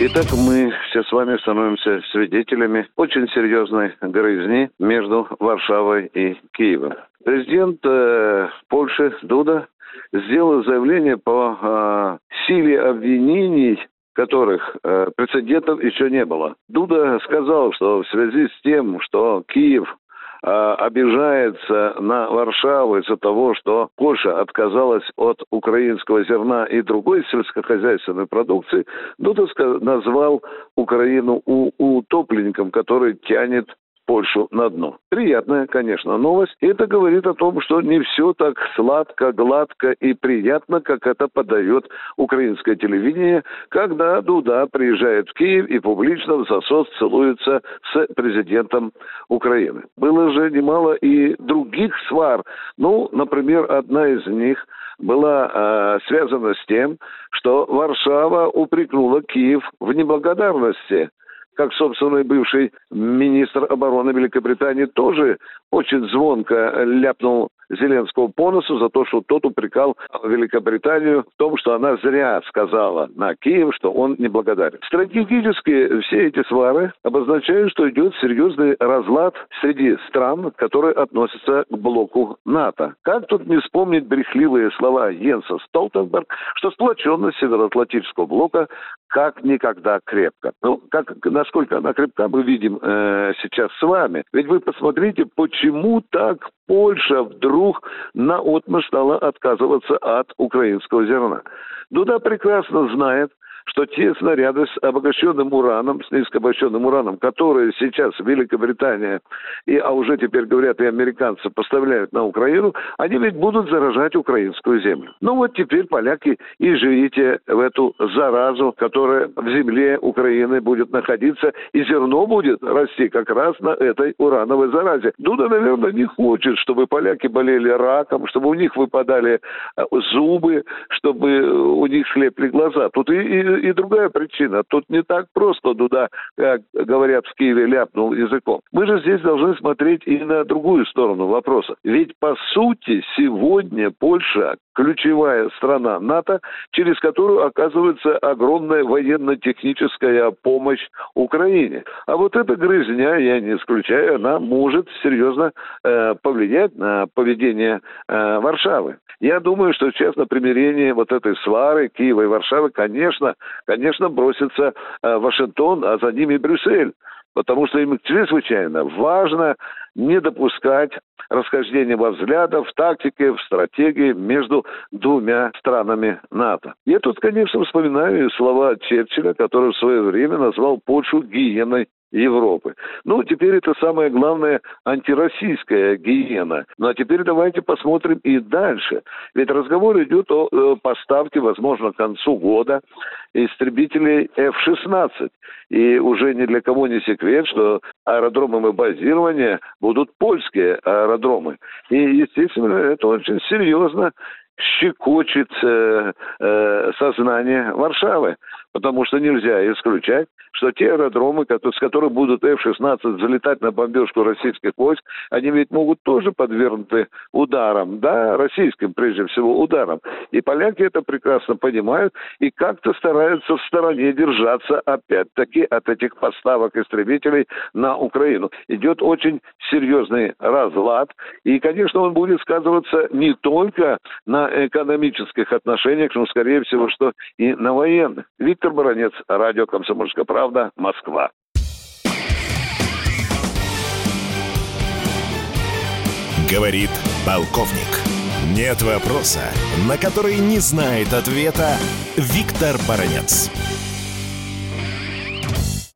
Итак, мы все с вами становимся свидетелями очень серьезной грызни между Варшавой и Киевом. Президент э, Польши Дуда сделал заявление по э, силе обвинений которых э, прецедентов еще не было. Дуда сказал, что в связи с тем, что Киев обижается на Варшаву из-за того, что Польша отказалась от украинского зерна и другой сельскохозяйственной продукции, Дуда назвал Украину утопленником, который тянет Польшу на дно. Приятная, конечно, новость. Это говорит о том, что не все так сладко, гладко и приятно, как это подает украинское телевидение, когда Дуда приезжает в Киев и публично в засос целуется с президентом Украины. Было же немало и других свар. Ну, например, одна из них была э, связана с тем, что Варшава упрекнула Киев в неблагодарности как, собственно, и бывший министр обороны Великобритании тоже очень звонко ляпнул Зеленского по носу за то, что тот упрекал Великобританию в том, что она зря сказала на Киев, что он неблагодарен. Стратегически все эти свары обозначают, что идет серьезный разлад среди стран, которые относятся к блоку НАТО. Как тут не вспомнить брехливые слова Йенса Столтенберг, что сплоченность Североатлантического блока как никогда крепко. Ну, как, насколько она крепка, мы видим э, сейчас с вами. Ведь вы посмотрите, почему так Польша вдруг на отмышь стала отказываться от украинского зерна. Дуда прекрасно знает, что те снаряды с обогащенным ураном, с низкообогащенным ураном, которые сейчас Великобритания, и, а уже теперь говорят и американцы, поставляют на Украину, они ведь будут заражать украинскую землю. Ну вот теперь поляки и живите в эту заразу, которая в земле Украины будет находиться, и зерно будет расти как раз на этой урановой заразе. Дуда, наверное, не хочет, чтобы поляки болели раком, чтобы у них выпадали э, зубы, чтобы у них слепли глаза. Тут и, и и другая причина. Тут не так просто Дуда, как говорят в Киеве, ляпнул языком. Мы же здесь должны смотреть и на другую сторону вопроса. Ведь, по сути, сегодня Польша ключевая страна НАТО, через которую оказывается огромная военно-техническая помощь Украине. А вот эта грызня, я не исключаю, она может серьезно э, повлиять на поведение э, Варшавы. Я думаю, что на примирение вот этой свары Киева и Варшавы, конечно, конечно, бросится э, Вашингтон, а за ними Брюссель. Потому что им чрезвычайно важно не допускать расхождения во взглядах, в тактике, в стратегии между двумя странами НАТО. Я тут, конечно, вспоминаю слова Черчилля, который в свое время назвал Польшу гиеной Европы. Ну, теперь это самая главная антироссийская гиена. Ну, а теперь давайте посмотрим и дальше. Ведь разговор идет о э, поставке, возможно, к концу года истребителей F-16. И уже ни для кого не секрет, что аэродромами базирования будут польские аэродромы. И, естественно, это очень серьезно щекочет э, э, сознание Варшавы, потому что нельзя исключать, что те аэродромы, с которых будут F-16 залетать на бомбежку российских войск, они ведь могут тоже подвергнуты ударам, да, российским прежде всего ударам. И поляки это прекрасно понимают и как-то стараются в стороне держаться опять-таки от этих поставок истребителей на Украину. Идет очень серьезный разлад, и, конечно, он будет сказываться не только на экономических отношениях, но, скорее всего, что и на военных. Виктор Баранец, радио «Комсомольская правда». Москва. Говорит полковник. Нет вопроса, на который не знает ответа Виктор Баранец.